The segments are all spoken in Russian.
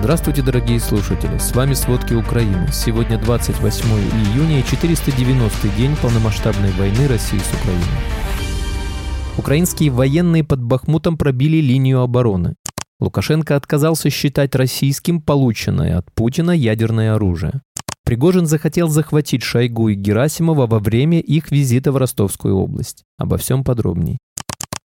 Здравствуйте, дорогие слушатели! С вами «Сводки Украины». Сегодня 28 июня и 490-й день полномасштабной войны России с Украиной. Украинские военные под Бахмутом пробили линию обороны. Лукашенко отказался считать российским полученное от Путина ядерное оружие. Пригожин захотел захватить Шойгу и Герасимова во время их визита в Ростовскую область. Обо всем подробней.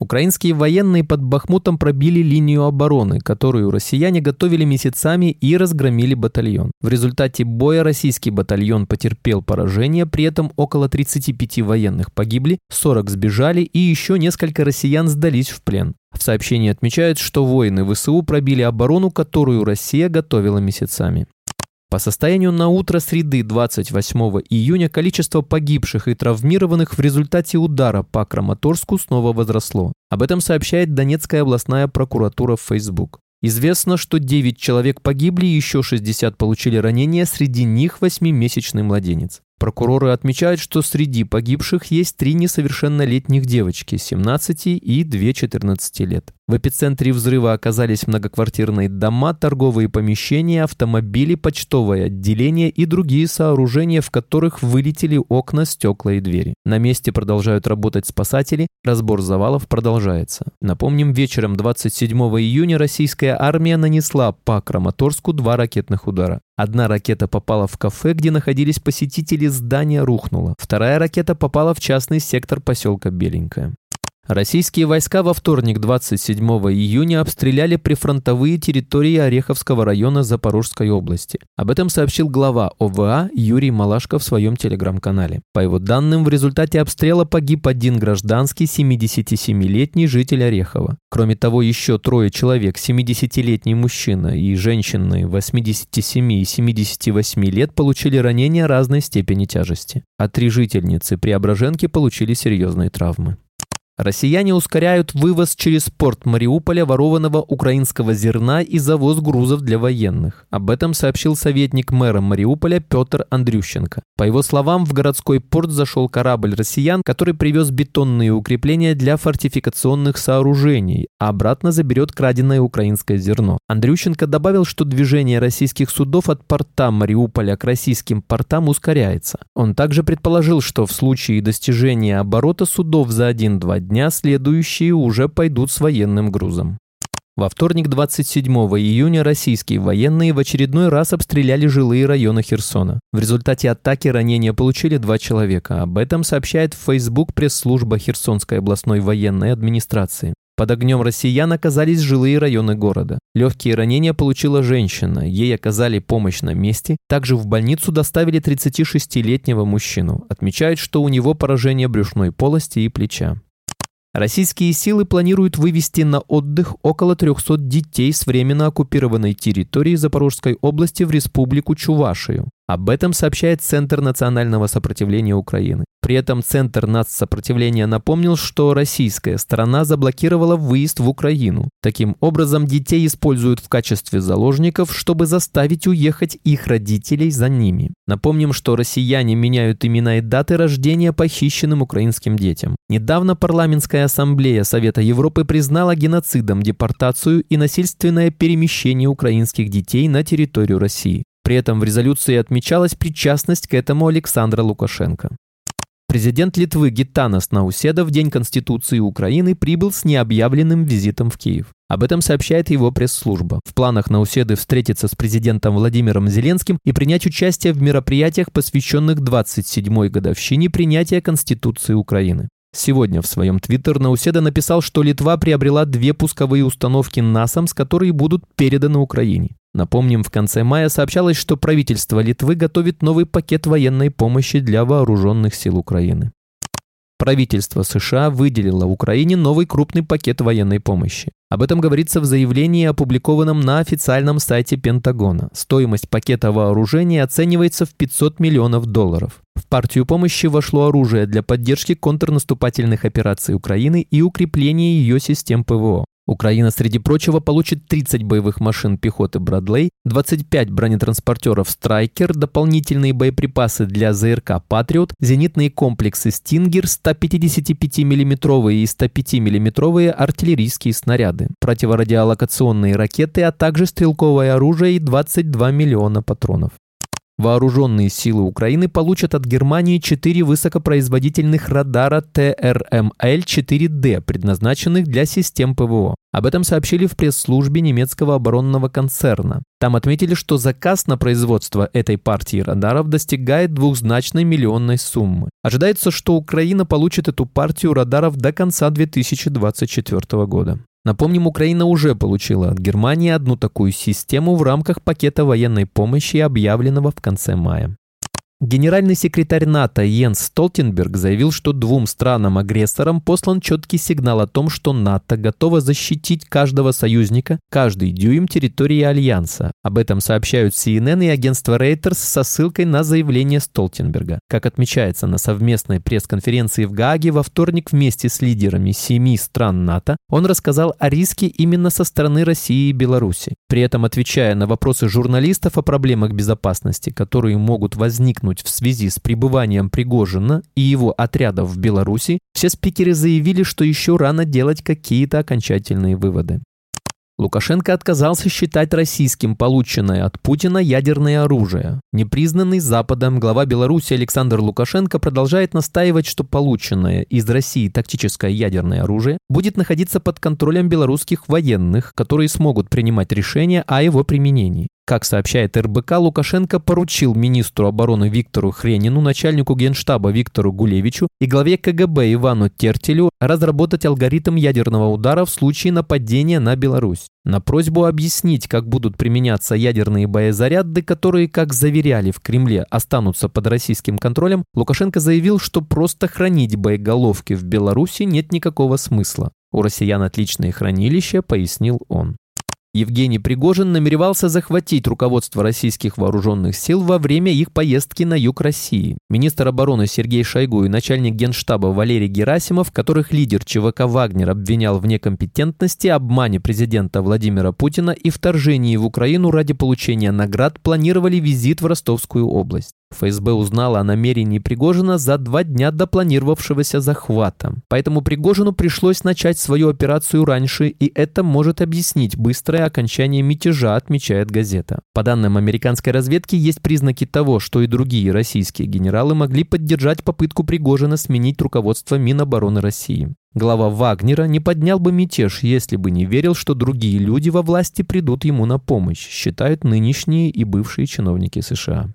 Украинские военные под Бахмутом пробили линию обороны, которую россияне готовили месяцами и разгромили батальон. В результате боя российский батальон потерпел поражение, при этом около 35 военных погибли, 40 сбежали и еще несколько россиян сдались в плен. В сообщении отмечают, что воины ВСУ пробили оборону, которую Россия готовила месяцами. По состоянию на утро среды 28 июня количество погибших и травмированных в результате удара по Краматорску снова возросло. Об этом сообщает Донецкая областная прокуратура в Facebook. Известно, что 9 человек погибли еще 60 получили ранения, среди них 8-месячный младенец. Прокуроры отмечают, что среди погибших есть три несовершеннолетних девочки – 17 и 2 14 лет. В эпицентре взрыва оказались многоквартирные дома, торговые помещения, автомобили, почтовое отделение и другие сооружения, в которых вылетели окна, стекла и двери. На месте продолжают работать спасатели, разбор завалов продолжается. Напомним, вечером 27 июня российская армия нанесла по Краматорску два ракетных удара. Одна ракета попала в кафе, где находились посетители, здание рухнуло. Вторая ракета попала в частный сектор поселка Беленькое. Российские войска во вторник 27 июня обстреляли прифронтовые территории Ореховского района Запорожской области. Об этом сообщил глава ОВА Юрий Малашко в своем телеграм-канале. По его данным, в результате обстрела погиб один гражданский 77-летний житель Орехова. Кроме того, еще трое человек, 70-летний мужчина и женщины 87 и 78 лет получили ранения разной степени тяжести. А три жительницы Преображенки получили серьезные травмы. Россияне ускоряют вывоз через порт Мариуполя ворованного украинского зерна и завоз грузов для военных. Об этом сообщил советник мэра Мариуполя Петр Андрющенко. По его словам, в городской порт зашел корабль россиян, который привез бетонные укрепления для фортификационных сооружений, а обратно заберет краденое украинское зерно. Андрющенко добавил, что движение российских судов от порта Мариуполя к российским портам ускоряется. Он также предположил, что в случае достижения оборота судов за 1-2 дня следующие уже пойдут с военным грузом. Во вторник 27 июня российские военные в очередной раз обстреляли жилые районы Херсона. В результате атаки ранения получили два человека. Об этом сообщает в Facebook пресс-служба Херсонской областной военной администрации. Под огнем россиян оказались жилые районы города. Легкие ранения получила женщина, ей оказали помощь на месте. Также в больницу доставили 36-летнего мужчину. Отмечают, что у него поражение брюшной полости и плеча. Российские силы планируют вывести на отдых около 300 детей с временно оккупированной территории Запорожской области в Республику Чувашию. Об этом сообщает Центр национального сопротивления Украины. При этом Центр нацсопротивления напомнил, что российская сторона заблокировала выезд в Украину. Таким образом, детей используют в качестве заложников, чтобы заставить уехать их родителей за ними. Напомним, что россияне меняют имена и даты рождения похищенным украинским детям. Недавно парламентская ассамблея Совета Европы признала геноцидом депортацию и насильственное перемещение украинских детей на территорию России. При этом в резолюции отмечалась причастность к этому Александра Лукашенко. Президент Литвы Гитанас Науседа в День Конституции Украины прибыл с необъявленным визитом в Киев. Об этом сообщает его пресс-служба. В планах Науседы встретиться с президентом Владимиром Зеленским и принять участие в мероприятиях, посвященных 27-й годовщине принятия Конституции Украины. Сегодня в своем твиттер Науседа написал, что Литва приобрела две пусковые установки НАСАМС, которые будут переданы Украине. Напомним, в конце мая сообщалось, что правительство Литвы готовит новый пакет военной помощи для вооруженных сил Украины. Правительство США выделило Украине новый крупный пакет военной помощи. Об этом говорится в заявлении, опубликованном на официальном сайте Пентагона. Стоимость пакета вооружений оценивается в 500 миллионов долларов. В партию помощи вошло оружие для поддержки контрнаступательных операций Украины и укрепления ее систем ПВО. Украина, среди прочего, получит 30 боевых машин пехоты «Брадлей», 25 бронетранспортеров «Страйкер», дополнительные боеприпасы для ЗРК «Патриот», зенитные комплексы «Стингер», 155 миллиметровые и 105 миллиметровые артиллерийские снаряды, противорадиолокационные ракеты, а также стрелковое оружие и 22 миллиона патронов. Вооруженные силы Украины получат от Германии четыре высокопроизводительных радара ТРМЛ-4Д, предназначенных для систем ПВО. Об этом сообщили в пресс-службе немецкого оборонного концерна. Там отметили, что заказ на производство этой партии радаров достигает двухзначной миллионной суммы. Ожидается, что Украина получит эту партию радаров до конца 2024 года. Напомним, Украина уже получила от Германии одну такую систему в рамках пакета военной помощи, объявленного в конце мая. Генеральный секретарь НАТО Йенс Столтенберг заявил, что двум странам-агрессорам послан четкий сигнал о том, что НАТО готово защитить каждого союзника, каждый дюйм территории Альянса. Об этом сообщают CNN и агентство Reuters со ссылкой на заявление Столтенберга. Как отмечается на совместной пресс-конференции в Гааге во вторник вместе с лидерами семи стран НАТО, он рассказал о риске именно со стороны России и Беларуси. При этом, отвечая на вопросы журналистов о проблемах безопасности, которые могут возникнуть в связи с пребыванием Пригожина и его отрядов в Беларуси, все спикеры заявили, что еще рано делать какие-то окончательные выводы. Лукашенко отказался считать российским полученное от Путина ядерное оружие. Непризнанный Западом глава Беларуси Александр Лукашенко продолжает настаивать, что полученное из России тактическое ядерное оружие будет находиться под контролем белорусских военных, которые смогут принимать решения о его применении. Как сообщает РБК, Лукашенко поручил министру обороны Виктору Хренину, начальнику генштаба Виктору Гулевичу и главе КГБ Ивану Тертелю разработать алгоритм ядерного удара в случае нападения на Беларусь. На просьбу объяснить, как будут применяться ядерные боезаряды, которые, как заверяли в Кремле, останутся под российским контролем, Лукашенко заявил, что просто хранить боеголовки в Беларуси нет никакого смысла. У россиян отличные хранилища, пояснил он. Евгений Пригожин намеревался захватить руководство российских вооруженных сил во время их поездки на юг России. Министр обороны Сергей Шойгу и начальник генштаба Валерий Герасимов, которых лидер ЧВК «Вагнер» обвинял в некомпетентности, обмане президента Владимира Путина и вторжении в Украину ради получения наград, планировали визит в Ростовскую область. ФСБ узнала о намерении Пригожина за два дня до планировавшегося захвата. Поэтому Пригожину пришлось начать свою операцию раньше, и это может объяснить быстрое окончание мятежа, отмечает газета. По данным американской разведки, есть признаки того, что и другие российские генералы могли поддержать попытку Пригожина сменить руководство Минобороны России. Глава Вагнера не поднял бы мятеж, если бы не верил, что другие люди во власти придут ему на помощь, считают нынешние и бывшие чиновники США.